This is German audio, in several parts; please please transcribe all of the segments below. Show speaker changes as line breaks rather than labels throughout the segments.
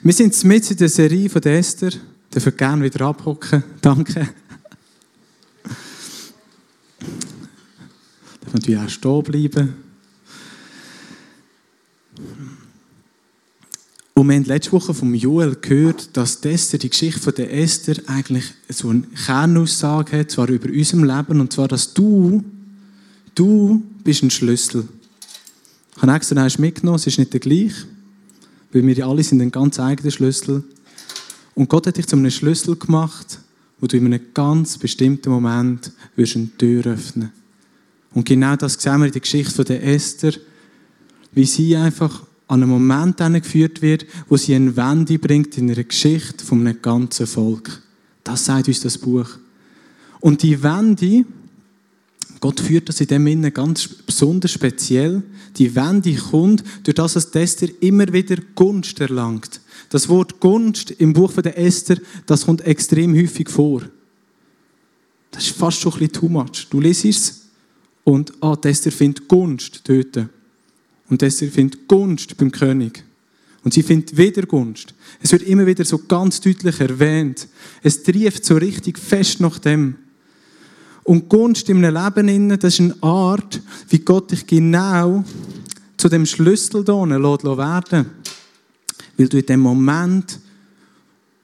Wir sind mit in der Serie von der Esther. Dürfen gerne wieder abhocken. Danke. Dürfen natürlich auch stehen bleiben. Und wir haben letzte Woche vom Joel gehört, dass die, Esther, die Geschichte von der Esther eigentlich so eine Kernaussage hat, zwar über unserem Leben, und zwar, dass du, du bist ein Schlüssel. Ich habe extra mitgenommen, es ist nicht der gleiche. Weil wir alle sind ein ganz eigener Schlüssel. Und Gott hat dich zu einem Schlüssel gemacht, wo du in einem ganz bestimmten Moment wirst eine Tür öffnen Und genau das sehen wir in der Geschichte von der Esther, wie sie einfach an einen Moment geführt wird, wo sie eine Wende bringt in ihrer Geschichte von einem ganzen Volk. Das sagt uns das Buch. Und die Wende, Gott führt das in dem Sinne ganz besonders speziell. Die Wende kommt, durch das dass Esther immer wieder Gunst erlangt. Das Wort Gunst im Buch von der Esther, das kommt extrem häufig vor. Das ist fast schon ein bisschen too much. Du liest es und ah, Esther findet Gunst dort. Und Esther findet Gunst beim König. Und sie findet wieder Gunst. Es wird immer wieder so ganz deutlich erwähnt. Es trieft so richtig fest nach dem. Und Gunst in einem Leben, das ist eine Art, wie Gott dich genau zu dem Schlüssel hier werden Weil du in dem Moment,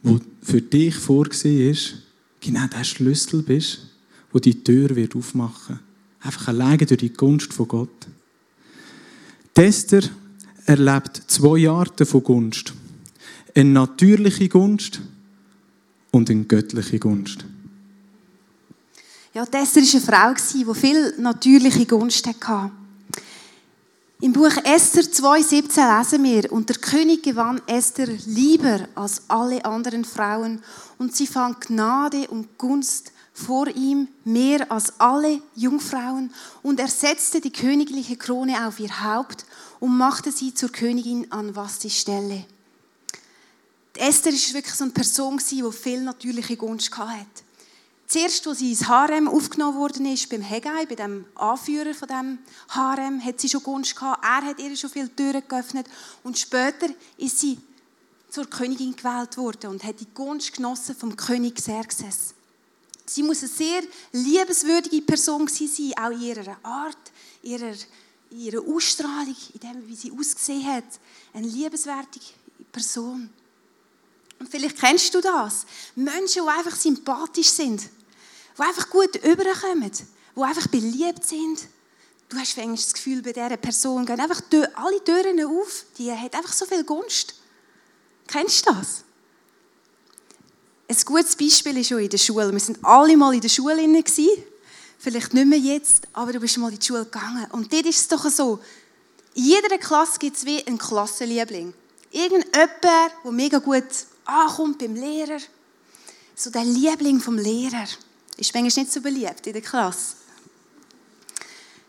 wo für dich vorgesehen ist, genau der Schlüssel bist, wo die Tür wird aufmachen. Einfach alleine durch die Gunst von Gott. Tester erlebt zwei Arten von Gunst. Eine natürliche Gunst und eine göttliche Gunst.
Ja, Esther war eine Frau, die viel natürliche Gunst hatte. Im Buch Esther 2,17 lesen wir, und der König gewann Esther lieber als alle anderen Frauen und sie fand Gnade und Gunst vor ihm mehr als alle Jungfrauen und er setzte die königliche Krone auf ihr Haupt und machte sie zur Königin an Vasti Stelle. Esther war wirklich so eine Person, die viel natürliche Gunst hatte. Zuerst, als sie ins Harem aufgenommen worden ist, beim Hegai, bei dem Anführer von dem Harem, hat sie schon Gunst gehabt. Er hat ihr schon viele Türen geöffnet. Und später ist sie zur Königin gewählt worden und hat die Gunst genossen vom König Xerxes. Sie muss eine sehr liebenswürdige Person sein, auch in ihrer Art, ihrer, ihrer Ausstrahlung, in dem, wie sie ausgesehen hat. Eine liebenswerte Person. Und vielleicht kennst du das. Menschen, die einfach sympathisch sind, die einfach gut überkommen, die einfach beliebt sind. Du hast das Gefühl, bei dieser Person gehen einfach alle Türen auf. Die hat einfach so viel Gunst. Kennst du das? Ein gutes Beispiel ist schon in der Schule. Wir sind alle mal in der Schule Vielleicht nicht mehr jetzt, aber du bist mal in die Schule gegangen. Und dort ist es doch so, in jeder Klasse gibt es wie einen Klassenliebling. Irgendjemand, der mega gut ankommt beim Lehrer. So der Liebling vom Lehrer. Ist manchmal nicht so beliebt in der Klasse.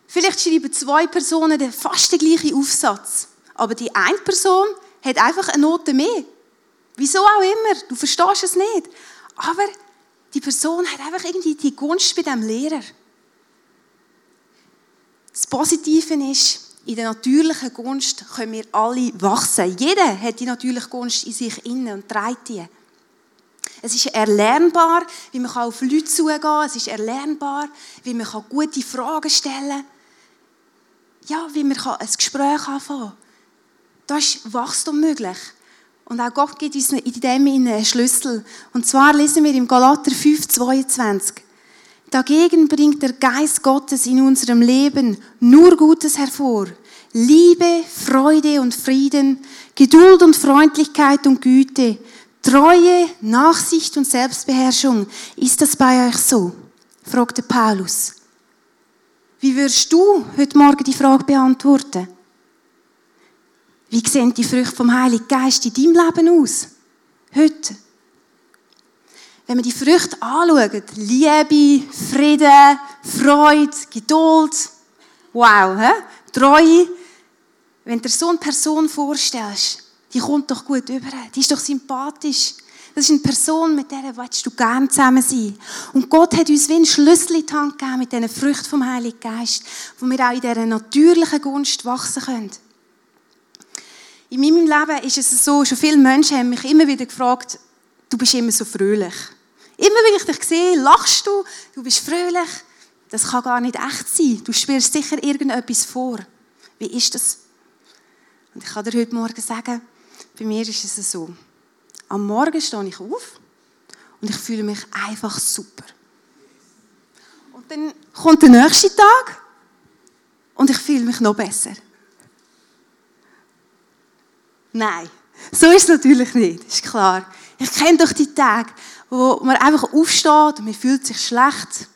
Vielleicht schreiben zwei Personen fast den gleichen Aufsatz. Aber die eine Person hat einfach eine Note mehr. Wieso auch immer. Du verstehst es nicht. Aber die Person hat einfach irgendwie die Gunst bei dem Lehrer. Das Positive ist, in der natürlichen Gunst können wir alle wachsen. Jeder hat die natürliche Gunst in sich innen und trägt die. Es ist erlernbar, wie man auf Leute zugehen kann. Es ist erlernbar, wie man gute Fragen stellen kann. Ja, wie man ein Gespräch anfangen kann. Da ist Wachstum möglich. Und auch Gott gibt uns in dem einen Schlüssel. Und zwar lesen wir im Galater 5, 22. Dagegen bringt der Geist Gottes in unserem Leben nur Gutes hervor. Liebe, Freude und Frieden, Geduld und Freundlichkeit und Güte, Treue, Nachsicht und Selbstbeherrschung. Ist das bei euch so? fragte Paulus. Wie würdest du heute Morgen die Frage beantworten? Wie sehen die Früchte vom Heiligen Geist in deinem Leben aus? Heute. Wenn wir die Früchte anschauen, Liebe, Frieden, Freude, Geduld, wow, he? Treue, wenn du dir so eine Person vorstellst, die kommt doch gut über, die ist doch sympathisch. Das ist eine Person, mit der du gerne zusammen sein. Und Gott hat uns wie einen Schlüssel in die Hand gegeben mit diesen Früchten vom Heiligen Geist, wo wir auch in dieser natürlichen Gunst wachsen können. In meinem Leben ist es so, schon viele Menschen haben mich immer wieder gefragt, du bist immer so fröhlich. Immer wenn ich dich sehe, lachst du, du bist fröhlich. Das kann gar nicht echt sein. Du spürst sicher irgendetwas vor. Wie ist das? Und ich kann dir heute Morgen sagen, bei mir ist es so. Am Morgen stehe ich auf und ich fühle mich einfach super. Und dann kommt der nächste Tag und ich fühle mich noch besser. Nein, so ist es natürlich nicht, ist klar. Ich kenne doch die Tage, wo man einfach aufsteht und man fühlt sich schlecht.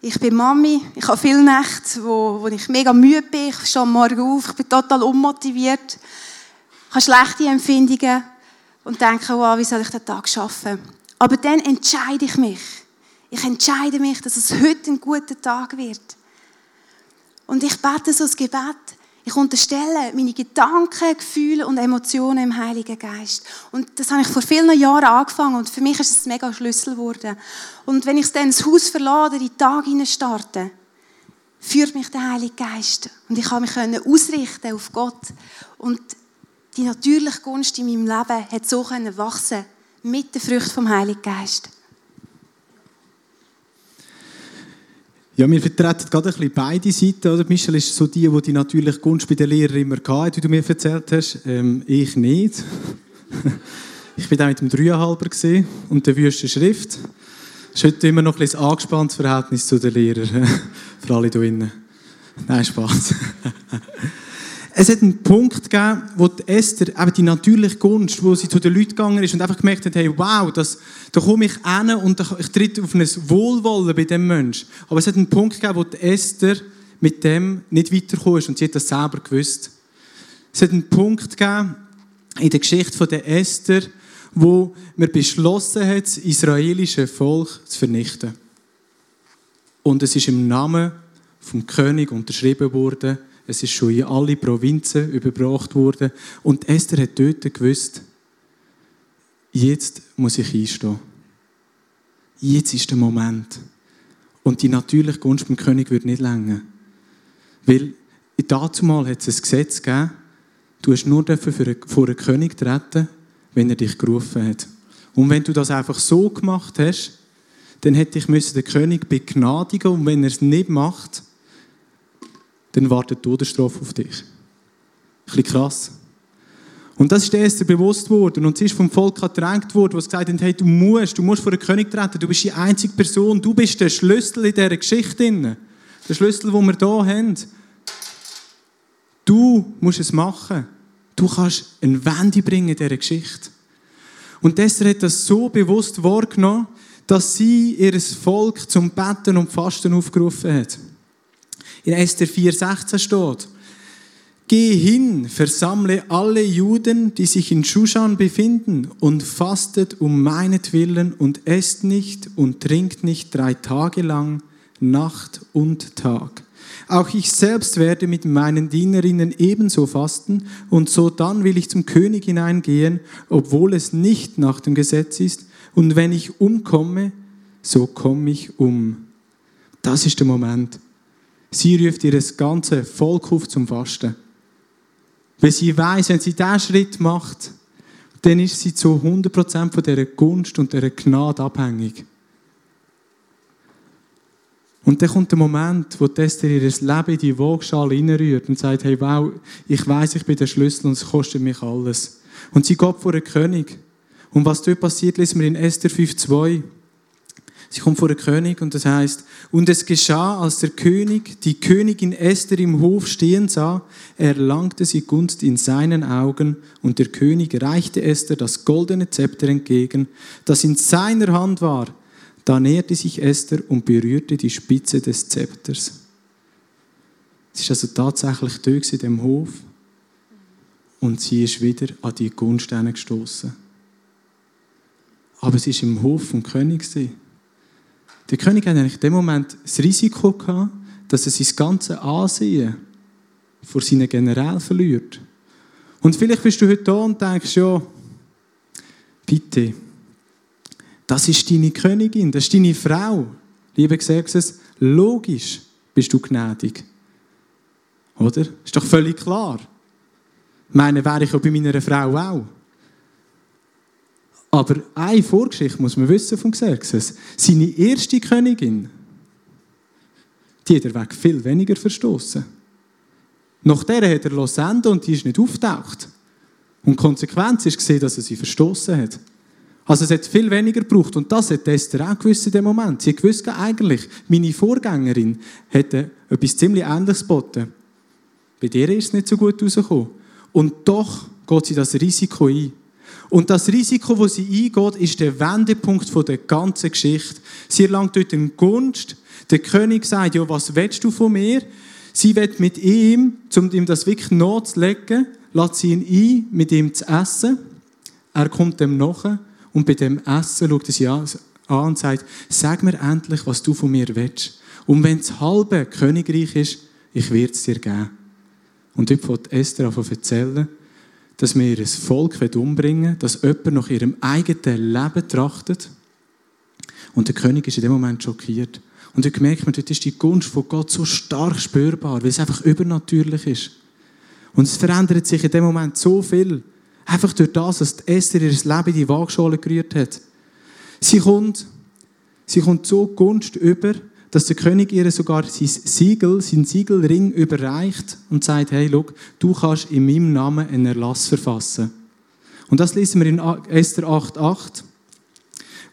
Ich bin Mami, ich habe viele Nächte, wo, wo ich mega müde bin, ich stehe am Morgen auf, ich bin total unmotiviert, ich habe schlechte Empfindungen und denke, wow, wie soll ich den Tag schaffen? Aber dann entscheide ich mich. Ich entscheide mich, dass es heute ein guter Tag wird. Und ich bete so das Gebet, ich unterstelle meine Gedanken, Gefühle und Emotionen im Heiligen Geist. Und das habe ich vor vielen Jahren angefangen und für mich ist es mega Schlüssel geworden. Und wenn ich dann das Haus verlade, in den Tag starte, führt mich der Heilige Geist. Und ich kann mich ausrichten auf Gott. Und die natürliche Gunst in meinem Leben hat so wachsen mit der Frucht vom Heiligen Geist.
Ja, wir vertreten gerade ein bisschen beide Seiten. Oder? Michel ist so die, die die natürliche Gunst bei den Lehrern immer hatte, wie du mir erzählt hast. Ähm, ich nicht. ich war da mit dem Dreieinhalber und der wüsten Schrift. Das ist heute immer noch ein angespanntes Verhältnis zu den Lehrern. Für alle hier drinnen. Nein, Spaß. Es hat einen Punkt gegeben, wo die Esther, eben die natürliche Gunst, wo sie zu den Leuten gegangen ist und einfach gemerkt hat, hey, wow, das, da komme ich hin und ich tritt auf ein Wohlwollen bei dem Menschen. Aber es hat einen Punkt gegeben, wo die Esther mit dem nicht weitergekommen ist und sie hat das selber gewusst. Es hat einen Punkt gegeben in der Geschichte von der Esther, wo man beschlossen hat, das israelische Volk zu vernichten. Und es ist im Namen vom König unterschrieben worden, es ist schon in alle Provinzen überbracht worden. Und Esther hat dort gewusst, jetzt muss ich einstehen. Jetzt ist der Moment. Und die natürliche Gunst beim König wird nicht länger. Weil dazu mal hat es ein Gesetz gegeben, du hast nur vor einen König treten, wenn er dich gerufen hat. Und wenn du das einfach so gemacht hast, dann hätte ich den König begnadigen und wenn er es nicht macht, dann wartet Todesstrafe auf dich. Ein bisschen krass. Und das ist Esther bewusst worden. Und sie ist vom Volk gedrängt worden, was gesagt hat, hey, du musst, du musst vor den König treten, du bist die einzige Person, du bist der Schlüssel in dieser Geschichte. Der Schlüssel, den wir hier haben. Du musst es machen. Du kannst eine Wende bringen in dieser Geschichte. Und Esther hat das so bewusst wahrgenommen, dass sie ihr Volk zum Betten und Fasten aufgerufen hat. In Esther 4,16 steht, Geh hin, versammle alle Juden, die sich in Shushan befinden, und fastet um meinetwillen und esst nicht und trinkt nicht drei Tage lang, Nacht und Tag. Auch ich selbst werde mit meinen Dienerinnen ebenso fasten, und so dann will ich zum König hineingehen, obwohl es nicht nach dem Gesetz ist, und wenn ich umkomme, so komme ich um. Das ist der Moment. Sie ruft ihr ganze Volk auf zum Fasten. Weil sie weiß, wenn sie diesen Schritt macht, dann ist sie zu 100% von dieser Gunst und dieser Gnade abhängig. Und dann kommt der Moment, wo Esther ihr Leben in die Waagschale hineinrührt und sagt, hey, wow, ich weiß, ich bin der Schlüssel und es kostet mich alles. Und sie geht vor den König. Und was dort passiert, lesen wir in Esther 5,2. Sie kommt vor den König und das heißt, und es geschah, als der König die Königin Esther im Hof stehen sah, erlangte sie Gunst in seinen Augen und der König reichte Esther das goldene Zepter entgegen, das in seiner Hand war. Da näherte sich Esther und berührte die Spitze des Zepters. Sie ist also tatsächlich da in dem Hof und sie ist wieder an die Gunst gestoßen. Aber sie ist im Hof vom König. Der König hat eigentlich in dem Moment das Risiko gehabt, dass er sein ganzes Ansehen vor seinen Generälen verliert. Und vielleicht bist du heute da und denkst, ja, bitte, das ist deine Königin, das ist deine Frau. Liebe Xerxes, logisch bist du gnädig. Oder? Ist doch völlig klar. Meine, wäre ich auch bei meiner Frau auch. Aber eine Vorgeschichte muss man wissen von Xerxes. Seine erste Königin, die hat er weg viel weniger verstoßen. Nach der hat er senden und die ist nicht auftaucht. Und die Konsequenz ist gesehen, dass er sie verstoßen hat. Also es hat viel weniger gebraucht und das hat Esther auch gewusst in dem Moment. Sie gewusst, eigentlich, meine Vorgängerin hätte etwas ziemlich Ähnliches geboten. Bei dir ist es nicht so gut rausgekommen. Und doch geht sie das Risiko ein. Und das Risiko, das sie eingeht, ist der Wendepunkt der ganzen Geschichte. Sie erlangt dort eine Gunst. Der König sagt, ja, was willst du von mir? Sie wird mit ihm, um ihm das wirklich nachzulegen, lässt sie ihn ein, mit ihm zu essen. Er kommt dem nach und bei dem Essen schaut er sie an und sagt, sag mir endlich, was du von mir willst. Und wenn das halbe Königreich ist, ich werde es dir geben. Und dort fängt Esther an zu erzählen, dass wir ihr Volk umbringen dass jemand nach ihrem eigenen Leben trachtet. Und der König ist in dem Moment schockiert. Und dort merkt man, dort ist die Gunst von Gott so stark spürbar, weil es einfach übernatürlich ist. Und es verändert sich in dem Moment so viel. Einfach durch das, dass Esther ihr Leben in die Waagschale gerührt hat. Sie kommt, sie kommt so Gunst über, dass der König ihr sogar sein Siegel, sein Siegelring überreicht und sagt, hey, look, du kannst in meinem Namen einen Erlass verfassen. Und das lesen wir in Esther 8,8,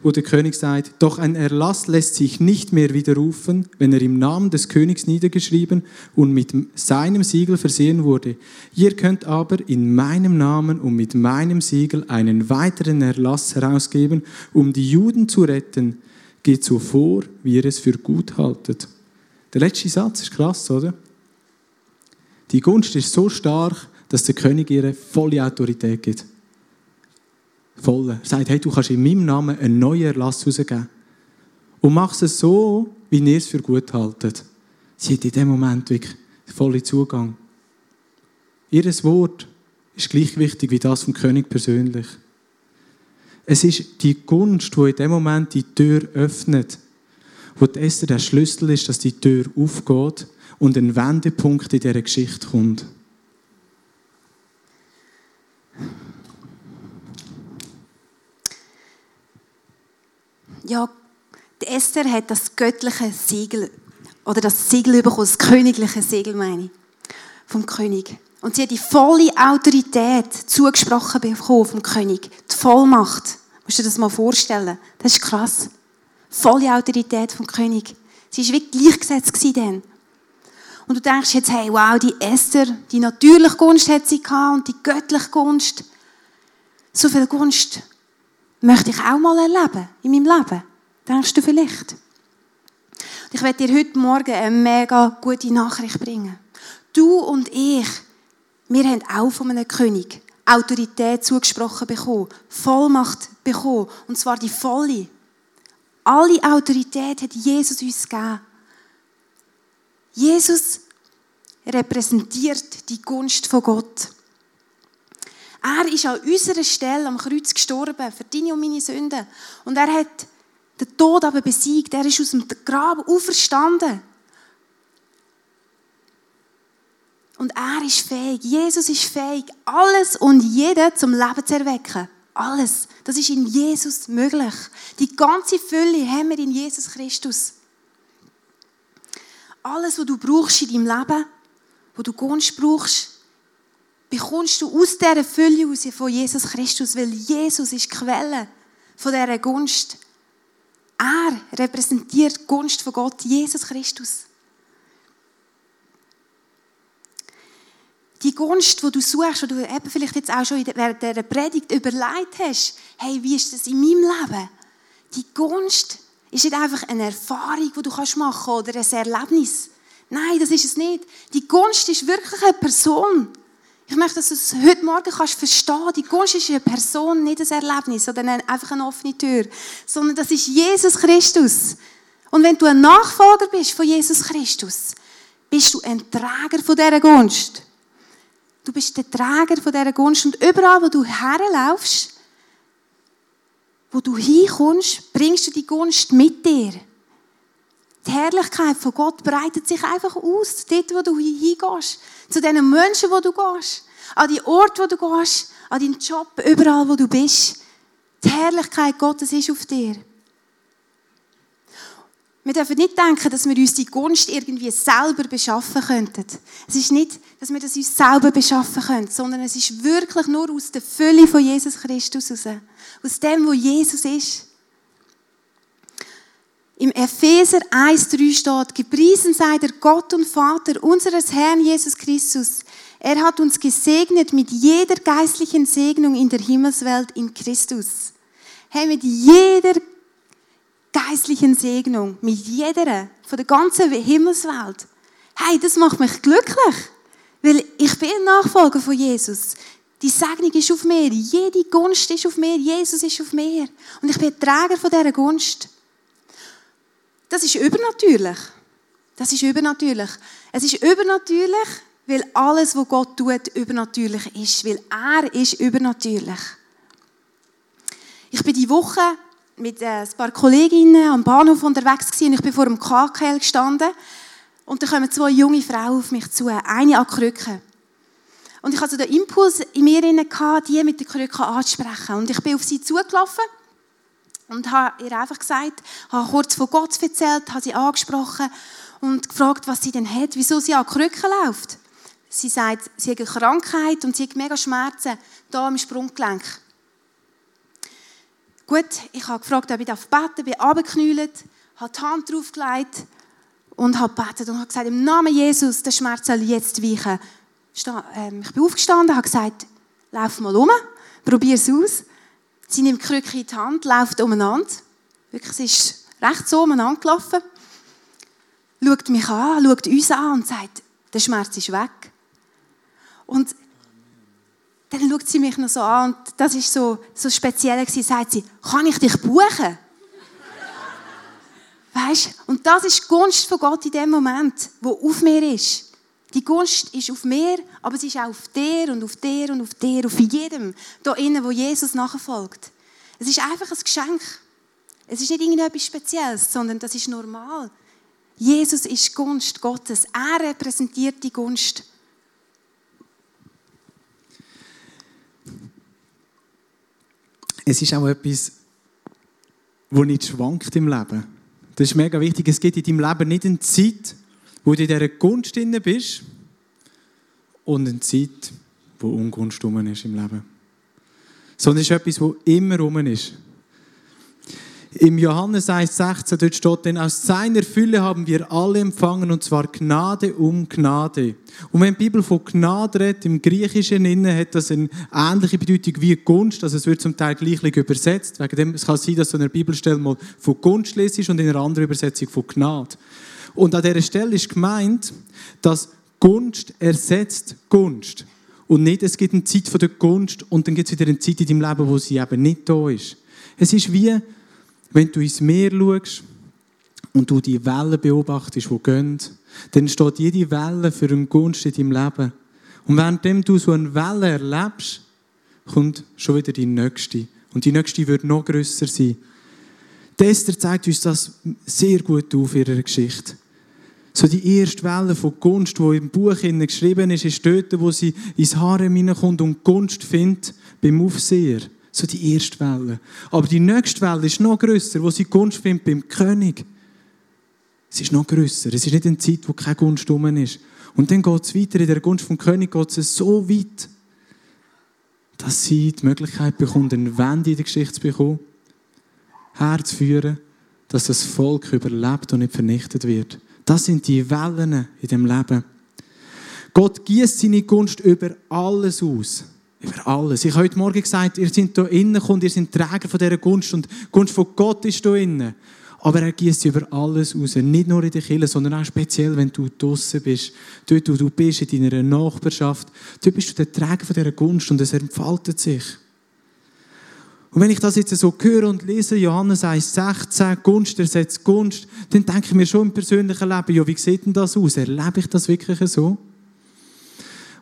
wo der König sagt, doch ein Erlass lässt sich nicht mehr widerrufen, wenn er im Namen des Königs niedergeschrieben und mit seinem Siegel versehen wurde. Ihr könnt aber in meinem Namen und mit meinem Siegel einen weiteren Erlass herausgeben, um die Juden zu retten, geht so vor, wie ihr es für gut haltet. Der letzte Satz ist krass, oder? Die Gunst ist so stark, dass der König ihr volle Autorität gibt. Volle. Er sagt, hey, du kannst in meinem Namen einen neuen Erlass herausgeben. Und machst es so, wie ihr es für gut haltet. Sie hat in dem Moment wirklich vollen Zugang. Ihr Wort ist gleich wichtig wie das vom König persönlich. Es ist die Gunst, die in dem Moment die Tür öffnet, wo Esther der Schlüssel ist, dass die Tür aufgeht und ein Wendepunkt in dieser Geschichte kommt.
Ja, die Esther hat das göttliche Siegel oder das Siegel bekommen, das königliche Siegel meine ich, vom König. Und sie hat die volle Autorität zugesprochen bekommen vom König. Die Vollmacht. Musst du dir das mal vorstellen? Das ist krass. Volle Autorität vom König. Sie war wie gleichgesetzt dann. Und du denkst jetzt, hey, wow, die Esther, die natürliche Gunst hat sie gehabt und die göttliche Gunst. So viel Gunst möchte ich auch mal erleben in meinem Leben. Denkst du vielleicht? Ich werde dir heute Morgen eine mega gute Nachricht bringen. Du und ich, wir haben auch von einem König Autorität zugesprochen bekommen, Vollmacht bekommen, und zwar die volle. Alle Autorität hat Jesus uns gegeben. Jesus repräsentiert die Gunst von Gott. Er ist an unserer Stelle am Kreuz gestorben für deine und meine Sünden. Und er hat den Tod aber besiegt. Er ist aus dem Grab auferstanden. Und er ist fähig, Jesus ist fähig, alles und jeden zum Leben zu erwecken. Alles. Das ist in Jesus möglich. Die ganze Fülle haben wir in Jesus Christus. Alles, was du brauchst in deinem Leben, wo du Gunst brauchst, bekommst du aus dieser Fülle raus von Jesus Christus, weil Jesus ist die Quelle von dieser Gunst. Er repräsentiert die Gunst von Gott, Jesus Christus. Gunst, die du suchst, die du eben vielleicht jetzt auch schon während dieser Predigt überlegt hast, hey, wie ist das in meinem Leben? Die Gunst ist nicht einfach eine Erfahrung, die du machen kannst oder ein Erlebnis. Nein, das ist es nicht. Die Gunst ist wirklich eine Person. Ich möchte, dass du es heute Morgen kannst verstehen. Die Gunst ist eine Person, nicht ein Erlebnis oder einfach eine offene Tür, sondern das ist Jesus Christus. Und wenn du ein Nachfolger bist von Jesus Christus, bist du ein Träger von dieser Gunst. Du bist der Träger von dieser Gunst und überall, wo du herlaufst, wo du hinkommst, bringst du die Gunst mit dir. Die Herrlichkeit von Gott breitet sich einfach aus, dort, wo du hingehst, zu den Menschen, wo du gehst. an die Ort, wo du gehst, an deinen Job, überall, wo du bist. Die Herrlichkeit Gottes ist auf dir. Wir dürfen nicht denken, dass wir uns die Gunst irgendwie selber beschaffen könnten. Es ist nicht, dass wir das uns selber beschaffen können, sondern es ist wirklich nur aus der Fülle von Jesus Christus raus. Aus dem, wo Jesus ist. Im Epheser 1,3 steht, gepriesen sei der Gott und Vater unseres Herrn Jesus Christus. Er hat uns gesegnet mit jeder geistlichen Segnung in der Himmelswelt in Christus. Hey, mit jeder geistlichen Segnung, mit jeder, von der ganzen Himmelswelt. Hey, das macht mich glücklich, weil ich bin ein Nachfolger von Jesus. Die Segnung ist auf mir, jede Gunst ist auf mir, Jesus ist auf mir. Und ich bin Träger von dieser Gunst. Das ist übernatürlich. Das ist übernatürlich. Es ist übernatürlich, weil alles, was Gott tut, übernatürlich ist, weil er ist übernatürlich. Ich bin die Woche mit äh, ein paar Kolleginnen am Bahnhof unterwegs gewesen, ich bin vor dem KKL gestanden und da kommen zwei junge Frauen auf mich zu, eine an Krücken. Und ich hatte den Impuls in mir die mit der Krücke anzusprechen. Und ich bin auf sie zugelaufen und habe ihr einfach gesagt, habe kurz von Gott erzählt, habe sie angesprochen und gefragt, was sie denn hat, wieso sie an Krücken läuft. Sie sagt, sie hat eine Krankheit und sie hat mega Schmerzen da im Sprunggelenk. Gut, ich habe gefragt, ob ich beten darf, bin runtergeknüllt, habe die Hand draufgelegt und habe gebetet und habe gesagt, im Namen Jesus, der Schmerz soll jetzt weichen. Ähm, ich bin aufgestanden, habe gesagt, lauf mal um, probier es aus. Sie nimmt die Krücke in die Hand, läuft umeinander. Wirklich, sie ist recht so umeinander gelaufen. Schaut mich an, schaut uns an und sagt, der Schmerz ist weg. Und dann schaut sie mich noch so an und das ist so, so speziell gewesen, sagt sie, kann ich dich buchen? weißt? Und das ist die Gunst von Gott in dem Moment, wo auf mir ist. Die Gunst ist auf mir, aber sie ist auch auf dir und auf dir und auf dir, auf jedem da innen, wo Jesus nachfolgt. Es ist einfach ein Geschenk. Es ist nicht irgendetwas Spezielles, sondern das ist normal. Jesus ist Gunst Gottes. Er repräsentiert die Gunst.
Es ist auch etwas, wo nicht schwankt im Leben. Das ist mega wichtig. Es gibt in deinem Leben nicht eine Zeit, wo du in dieser Gunst drin bist und eine Zeit, wo Ungunst ist im Leben. Sondern es ist etwas, wo immer rum ist. Im Johannes 1,16 dort steht, denn aus seiner Fülle haben wir alle empfangen, und zwar Gnade um Gnade. Und wenn die Bibel von Gnade redet, im Griechischen innen, hat das eine ähnliche Bedeutung wie Gunst, also es wird zum Teil gleich übersetzt. Wegen dem, es kann sein, dass du in einer Bibelstelle mal von Gunst lesest und in einer anderen Übersetzung von Gnade. Und an dieser Stelle ist gemeint, dass Gunst ersetzt Gunst. Und nicht, es gibt eine Zeit von der Gunst und dann gibt es wieder eine Zeit in deinem Leben, wo sie eben nicht da ist. Es ist wie, wenn du ins Meer schaust und du die Wellen beobachtest, die gehen, dann steht jede Welle für eine Gunst in deinem Leben. Und währenddem du so eine Welle erlebst, kommt schon wieder die nächste. Und die nächste wird noch grösser sein. Die Esther zeigt uns das sehr gut auf in ihrer Geschichte. So die erste Welle von Gunst, die im Buch geschrieben ist, ist dort, wo sie ins Harem hineinkommt und Gunst findet beim Aufseher. So die erste Welle. Aber die nächste Welle ist noch grösser, wo sie Gunst findet beim König. Es ist noch grösser. Es ist nicht eine Zeit, wo keine Gunst rum ist. Und dann geht es weiter. In der Gunst vom König geht es so weit, dass sie die Möglichkeit bekommt, eine Wende in der Geschichte zu bekommen, herzuführen, dass das Volk überlebt und nicht vernichtet wird. Das sind die Wellen in dem Leben. Gott gießt seine Gunst über alles aus. Über alles. Ich habe heute Morgen gesagt, ihr seid hier innen und ihr seid Träger von dieser Gunst und die Gunst von Gott ist hier innen. Aber er gießt über alles raus. Nicht nur in der Kirche, sondern auch speziell, wenn du draußen bist. Dort, wo du bist, in deiner Nachbarschaft. Dort bist du der Träger von dieser Gunst und es entfaltet sich. Und wenn ich das jetzt so höre und lese, Johannes 1,16, Gunst ersetzt Gunst, dann denke ich mir schon im persönlichen Leben, ja, wie sieht denn das aus? Erlebe ich das wirklich so?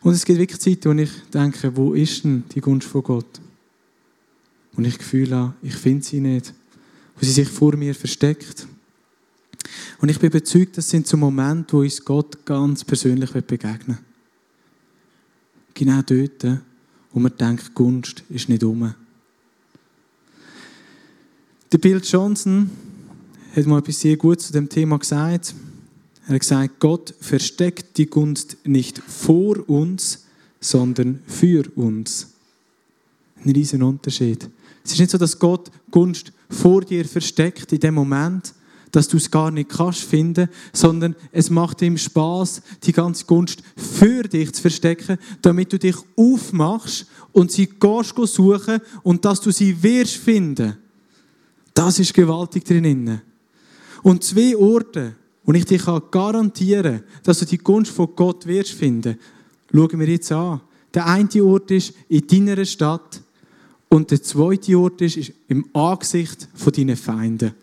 Und es gibt wirklich Zeiten, wo ich denke, wo ist denn die Gunst von Gott? Und ich Gefühl habe, ich finde sie nicht. Wo sie sich vor mir versteckt. Und ich bin überzeugt, das sind so Momente, wo uns Gott ganz persönlich begegnen genau dort, wo man denkt, Gunst ist nicht um. Der Bill Johnson hat mal etwas sehr gut zu dem Thema gesagt. Er hat gesagt, Gott versteckt die Gunst nicht vor uns, sondern für uns. Ein riesen Unterschied. Es ist nicht so, dass Gott Gunst vor dir versteckt in dem Moment, dass du es gar nicht kannst finden, sondern es macht ihm Spaß, die ganze Gunst für dich zu verstecken, damit du dich aufmachst und sie gehst suchen und dass du sie wirst finden. Das ist gewaltig drinnen. Und zwei Orte, wo ich dir garantieren kann, dass du die Gunst von Gott wirst finden, schauen wir jetzt an. Der eine Ort ist in deiner Stadt und der zweite Ort ist im Angesicht von deinen Feinden.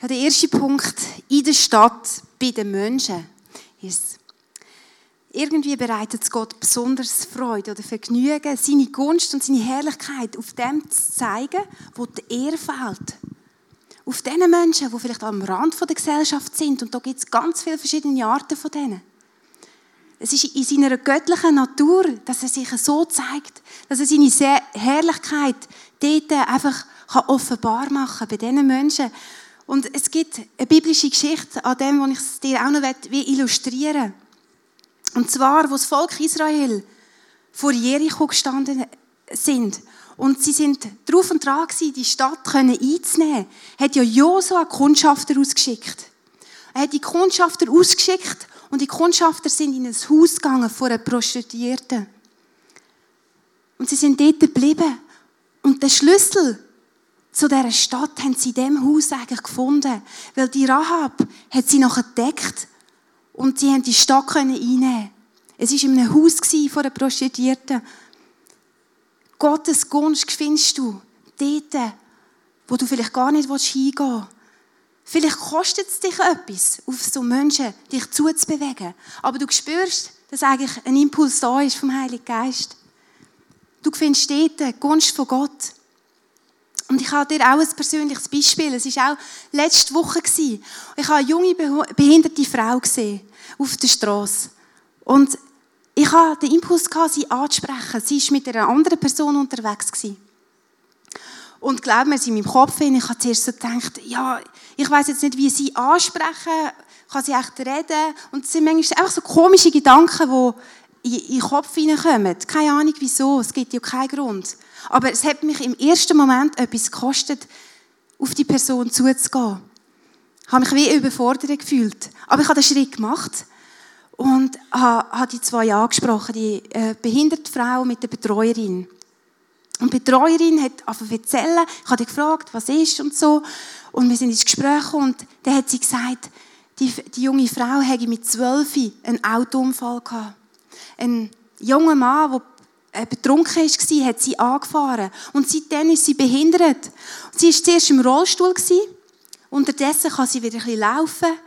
Ja, der erste Punkt in der Stadt bei den Menschen ist, irgendwie bereitet es Gott besonders Freude oder Vergnügen, seine Gunst und seine Herrlichkeit auf dem zu zeigen, wo die Ehre fehlt. Auf den Menschen, die vielleicht am Rand der Gesellschaft sind. Und da gibt es ganz viele verschiedene Arten von denen. Es ist in seiner göttlichen Natur, dass er sich so zeigt, dass er seine Herrlichkeit dort einfach offenbar machen kann, bei diesen Menschen, und es gibt eine biblische Geschichte an dem, wo ich es dir auch noch illustrieren will. Und zwar, wo das Volk Israel vor Jericho gestanden sind und sie sind drauf und dran gewesen, die Stadt einzunehmen, hat ja Josua Kundschafter ausgeschickt. Er hat die Kundschafter ausgeschickt und die Kundschafter sind in ein Haus gegangen vor einer Prostituierten. Und sie sind dort geblieben. Und der Schlüssel zu dieser Stadt haben sie in diesem Haus eigentlich gefunden. Weil die Rahab hat sie noch entdeckt und sie haben die Stadt einnehmen Es war in einem Haus von einer Prostituierten. Gottes Gunst findest du dort, wo du vielleicht gar nicht hingehen willst. Vielleicht kostet es dich etwas, auf so Menschen dich zuzubewegen. Aber du spürst, dass eigentlich ein Impuls da ist vom Heiligen Geist. Du findest dort die Gunst von Gott. Und ich habe dir auch ein persönliches Beispiel. Es war auch letzte Woche. Ich habe eine junge, behinderte Frau gesehen auf der Straße. Und ich hatte den Impuls, sie anzusprechen. Sie war mit einer anderen Person unterwegs. Und glaub mir, in meinem Kopf, ich habe zuerst so gedacht, ja, ich weiß jetzt nicht, wie sie ansprechen, kann sie echt reden? Und es sind manchmal einfach so komische Gedanken, die in den Kopf hineinkommen. Keine Ahnung wieso, es gibt ja keinen Grund. Aber es hat mich im ersten Moment etwas gekostet, auf die Person zuzugehen. Ich habe mich wie überfordert gefühlt. Aber ich habe den Schritt gemacht und habe die zwei angesprochen, die äh, behinderte Frau mit der Betreuerin. Und die Betreuerin hat einfach erzählen, ich habe gefragt, was ist und so. Und wir sind ins Gespräch und dann hat sie gesagt, die, die junge Frau hätte mit zwölf einen Autounfall gehabt. Ein junger Mann, der äh, betrunken war, hat sie angefahren. Und seitdem ist sie behindert. Sie war zuerst im Rollstuhl. Unterdessen kann sie wieder ein bisschen laufen.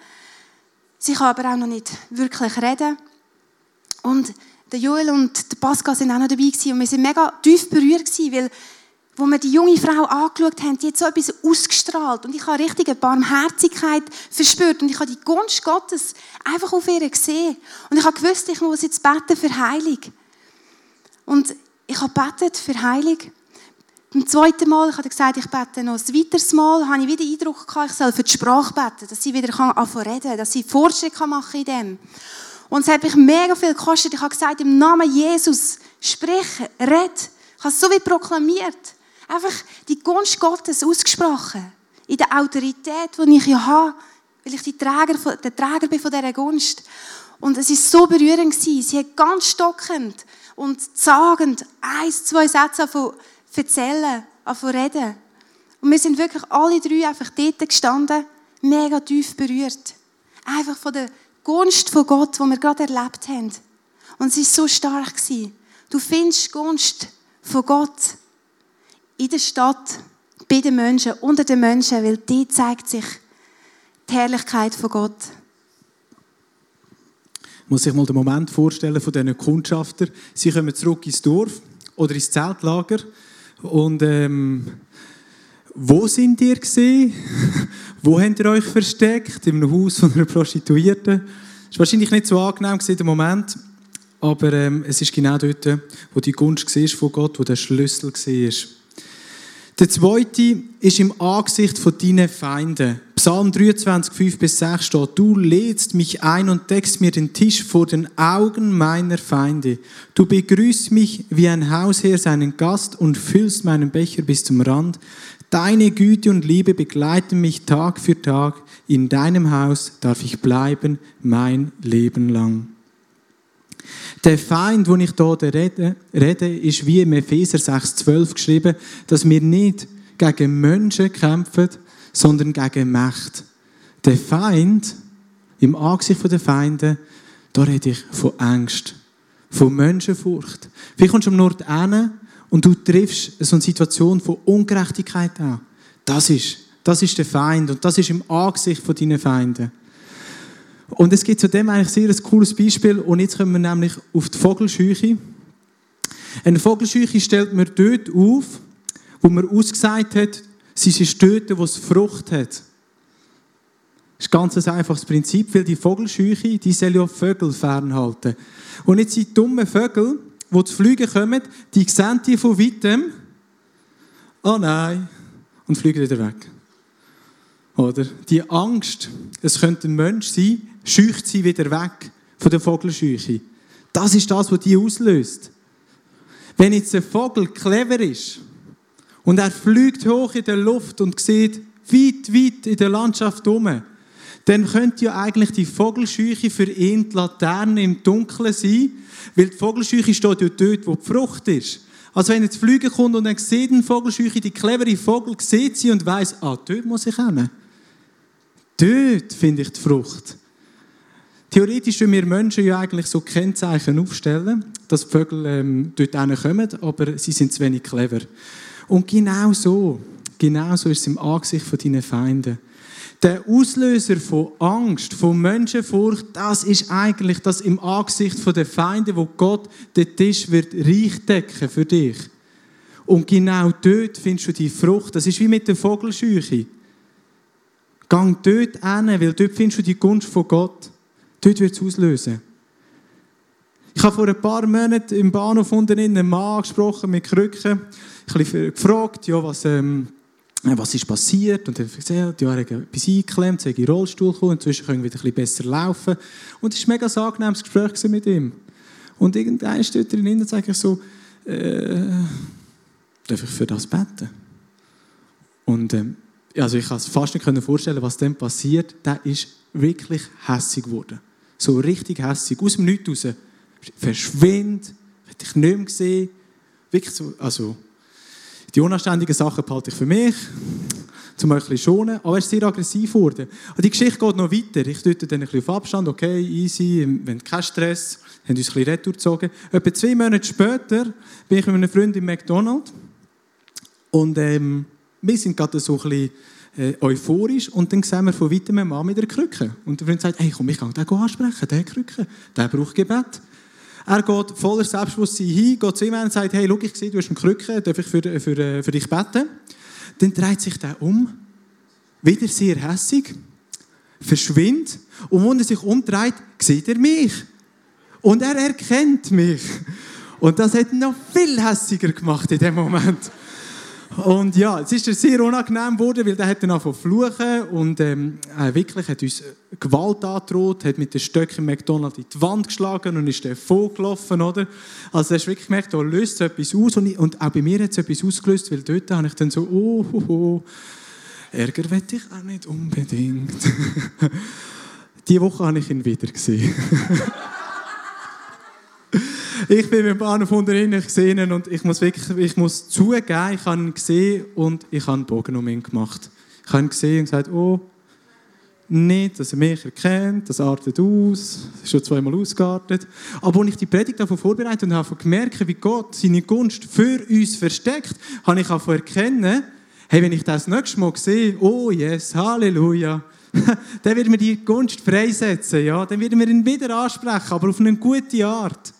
Sie kann aber auch noch nicht wirklich reden. Und der Joel und der Pascal sind auch noch dabei. Und wir sind mega tief berührt gewesen, weil, wo wir die junge Frau angeschaut haben, die hat so etwas ausgestrahlt. Und ich habe richtig eine Barmherzigkeit verspürt. Und ich habe die Gunst Gottes einfach auf ihr gesehen. Und ich habe gewusst, ich muss jetzt beten für Heilung. Und ich habe betet für Heilung. Beim zweiten Mal, ich habe gesagt, ich bete noch ein weiteres Mal, habe ich wieder den Eindruck gehabt, ich soll für die Sprache beten, dass sie wieder anfangen reden dass sie Fortschritt machen in dem. Und es hat mich mega viel gekostet. Ich habe gesagt, im Namen Jesus, sprich, red. Ich habe es so wie proklamiert. Einfach die Gunst Gottes ausgesprochen. In der Autorität, die ich ja habe, weil ich die Träger, der Träger bin von dieser Gunst. Und es war so berührend. Sie hat ganz stockend und zagend ein, zwei Sätze von erzählen, von reden. Und wir sind wirklich alle drei einfach dort gestanden, mega tief berührt. Einfach von der Gunst von Gott, die wir gerade erlebt haben. Und es war so stark. Du findest Gunst von Gott in der Stadt, bei den Menschen, unter den Menschen, weil dort zeigt sich die Herrlichkeit von Gott
muss sich mal den Moment vorstellen von diesen Kundschaftern. Sie kommen zurück ins Dorf oder ins Zeltlager und ähm, wo sind ihr gesehen? wo habt ihr euch versteckt? Einem Haus von einer Prostituierten? Das war wahrscheinlich nicht so angenehm im Moment, aber ähm, es ist genau dort, wo die Gunst von Gott, wo der Schlüssel war. Der zweite ist im Angesicht von deinen Feinden. Psalm 23, 5 bis 6 steht, du lädst mich ein und deckst mir den Tisch vor den Augen meiner Feinde. Du begrüßt mich wie ein Hausherr seinen Gast und füllst meinen Becher bis zum Rand. Deine Güte und Liebe begleiten mich Tag für Tag. In deinem Haus darf ich bleiben mein Leben lang. Der Feind, wo ich hier rede, rede, ist wie im Epheser 6,12 geschrieben, dass wir nicht gegen Menschen kämpfen, sondern gegen Mächte. Der Feind, im Angesicht der Feinde, da rede ich von Angst, von Menschenfurcht. Vielleicht kommst du am Nord hin und du triffst so eine Situation von Ungerechtigkeit an. Das ist, das ist der Feind und das ist im Angesicht von deinen Feinden. Und es gibt zu dem eigentlich sehr ein cooles Beispiel. Und jetzt kommen wir nämlich auf die Vogelscheuche. Eine Vogelscheuche stellt man dort auf, wo man ausgesagt hat, sie ist dort, wo es Frucht hat. Das ist ganz ein einfaches Prinzip, weil die Vogelscheuche, die soll ja Vögel fernhalten. Und jetzt sind dumme Vögel, die zu fliegen kommen, die sehen die von weitem, oh nein, und fliegen wieder weg. Oder? Die Angst, es könnte ein Mensch sein, scheucht sie wieder weg von der Vogelscheuche. Das ist das, was die auslöst. Wenn jetzt ein Vogel clever ist und er fliegt hoch in der Luft und sieht weit, weit in der Landschaft um, dann könnte ja eigentlich die Vogelscheuche für ihn die Laterne im Dunkeln sein, weil die Vogelscheuche steht ja dort, wo die Frucht ist. Also wenn jetzt Flüge kommt und dann sieht ein Vogelscheuche, die clevere Vogel sieht sie und weiß, ah, dort muss ich hin. Dort finde ich die Frucht. Theoretisch können wir Menschen ja eigentlich so Kennzeichen aufstellen, dass Vögel ähm, dort kommen, aber sie sind zu wenig clever. Und genau so, genau so ist es im Angesicht von deinen Feinden. Der Auslöser von Angst, von Menschenfurcht, das ist eigentlich das im Angesicht von den Feinden, wo Gott den Tisch wird reich decken für dich. Und genau dort findest du die Frucht. Das ist wie mit der Vogelscheuche. Gang dort hin, weil dort findest du die Gunst von Gott. Dort wird es auslösen. Ich habe vor ein paar Monaten im Bahnhof unten einen Mann gesprochen mit Krücken. Ich habe gefragt, ja, was, ähm, was ist passiert. Und er hat gesagt, ja, er hat etwas eingeklemmt, sei in den Rollstuhl gekommen, inzwischen können wir wieder ein bisschen besser laufen. Und es war ein mega angenehmes Gespräch mit ihm. Und irgendein steht drin und ich so, äh, darf ich für das beten? Und ähm, also ich kann es fast nicht vorstellen, was dann passiert. Der ist wirklich hässig geworden. So richtig hässig. Aus dem Nichts raus. Verschwind. Ich nicht mehr gesehen. Wirklich so, also, die unanständigen Sachen behalte ich für mich. Zum ein schonen. Aber er ist sehr aggressiv geworden. Und die Geschichte geht noch weiter. Ich deute dann ein bisschen auf Abstand. Okay, easy, wenn kein Stress. Haben uns ein bisschen retour gezogen. Etwa zwei Monate später bin ich mit einem Freund im McDonald's. Und ähm, wir sind gerade so ein bisschen äh, euphorisch und dann sehen wir von weitem einen Mann mit einer Krücke. Und der Freund sagt, hey, komm, ich kann den ansprechen, der Krücke, der braucht Gebet. Er geht voller Selbstbewusstsein hin, geht zu ihm und sagt, hey, schau, ich sehe, du hast eine Krücke, darf ich für, für, äh, für dich beten? Dann dreht sich der um, wieder sehr hässig, verschwindet und wenn er sich umdreht, sieht er mich. Und er erkennt mich. Und das hat ihn noch viel hässiger gemacht in dem Moment. Und ja, es ist sehr unangenehm geworden, weil der hat dann angefangen fluchen und ähm, äh, wirklich hat uns Gewalt angedroht, hat mit den Stöcken McDonald's in die Wand geschlagen und ist dann vorgelaufen, oder? Also du hast wirklich gemerkt, da löst etwas aus und, ich, und auch bei mir hat es etwas ausgelöst, weil dort habe ich dann so, oh, oh, oh Ärger wette ich auch nicht unbedingt. Diese Woche habe ich ihn wieder gesehen. ich bin mit dem Bahnhof unten gesehen und ich muss wirklich, ich muss zugeben, ich habe ihn gesehen und ich habe einen Bogen um ihn gemacht. Ich habe ihn gesehen und gesagt, oh, nicht, dass er mich erkennt, das artet aus, das ist schon zweimal ausgeartet. Aber als ich die Predigt davon vorbereitet und habe gemerkt, wie Gott seine Gunst für uns versteckt, habe ich auch erkennen, hey, wenn ich das nächste Mal sehe, oh yes, Halleluja, dann wird mir die Gunst freisetzen, ja, dann wird mir ihn wieder ansprechen, aber auf eine gute Art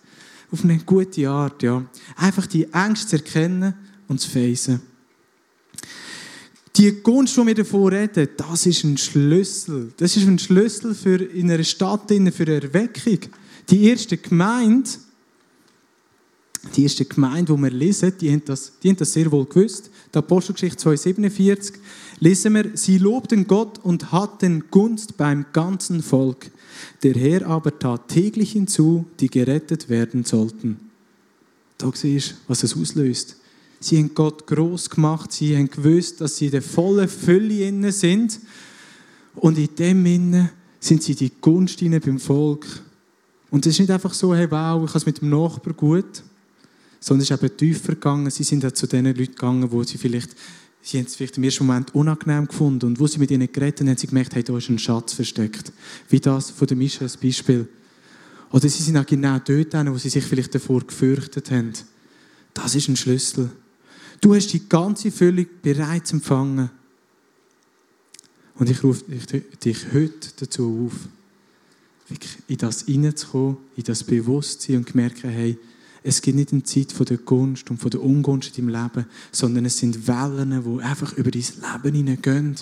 auf eine gute Art. Ja. Einfach die Ängste zu erkennen und zu facen. Die Gunst, die wir davon reden, das ist ein Schlüssel. Das ist ein Schlüssel für in einer Stadt, für eine Erweckung. Die erste Gemeinde, die erste Gemeinde, die wir lesen, die haben das, die haben das sehr wohl gewusst. Die Apostelgeschichte 2,47 lesen wir, sie lobten Gott und hatten Gunst beim ganzen Volk. Der Herr aber tat täglich hinzu, die gerettet werden sollten. Da siehst du, was es auslöst. Sie haben Gott groß gemacht, sie haben gewusst, dass sie in der vollen Fülle inne sind. Und in dem Innen sind sie die Gunst beim Volk. Und es ist nicht einfach so, hey, wow, ich habe es mit dem Nachbar gut, sondern es ist eben tiefer gegangen. Sie sind zu den Leuten gegangen, wo sie vielleicht, sie haben es vielleicht im ersten Moment unangenehm gefunden. Und wo sie mit ihnen geredet haben, haben sie gemerkt, hey, da ist ein Schatz versteckt. Wie das von der Mischa als Beispiel. Oder sie sind auch genau dort, wo sie sich vielleicht davor gefürchtet haben. Das ist ein Schlüssel. Du hast die ganze Füllung bereits empfangen. Und ich rufe dich heute dazu auf, in das hineinzukommen, in das Bewusstsein und zu merken, hey, es gibt nicht eine Zeit von der Gunst und von der Ungunst in deinem Leben, sondern es sind Wellen, die einfach über dein Leben hineingehen.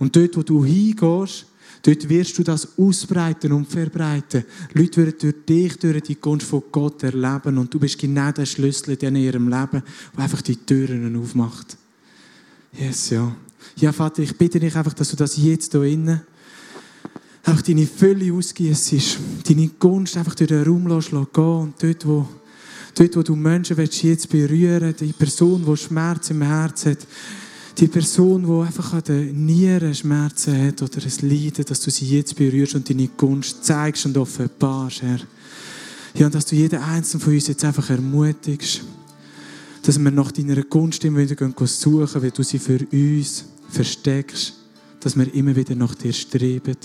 Und dort, wo du hingehst, dort wirst du das ausbreiten und verbreiten. Leute werden durch dich, durch die Gunst von Gott erleben und du bist genau der Schlüssel in ihrem Leben, der einfach die Türen aufmacht. Yes, ja. Ja, Vater, ich bitte dich einfach, dass du das jetzt hier innen einfach deine Fülle ausgießt, deine Gunst einfach durch den Raum gehen und dort, wo Dort, wo du Menschen willst, jetzt berühren die Person, die Schmerz im Herzen hat, die Person, die einfach an den Nieren Schmerzen hat oder ein Leiden, dass du sie jetzt berührst und deine Gunst zeigst und offenbarst, Herr. Ja, und dass du jeden Einzelnen von uns jetzt einfach ermutigst, dass wir nach deiner Gunst immer wieder suchen, weil du sie für uns versteckst, dass wir immer wieder nach dir streben,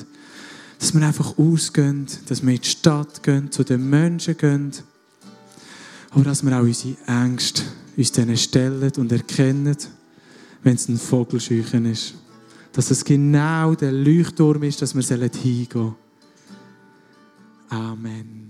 dass wir einfach ausgehen, dass wir in die Stadt gehen, zu den Menschen gehen, aber dass wir auch unsere Ängste uns denen stellen und erkennen, wenn es ein Vogelscheuchen ist. Dass es genau der Leuchtturm ist, dass wir hingehen sollen. Amen.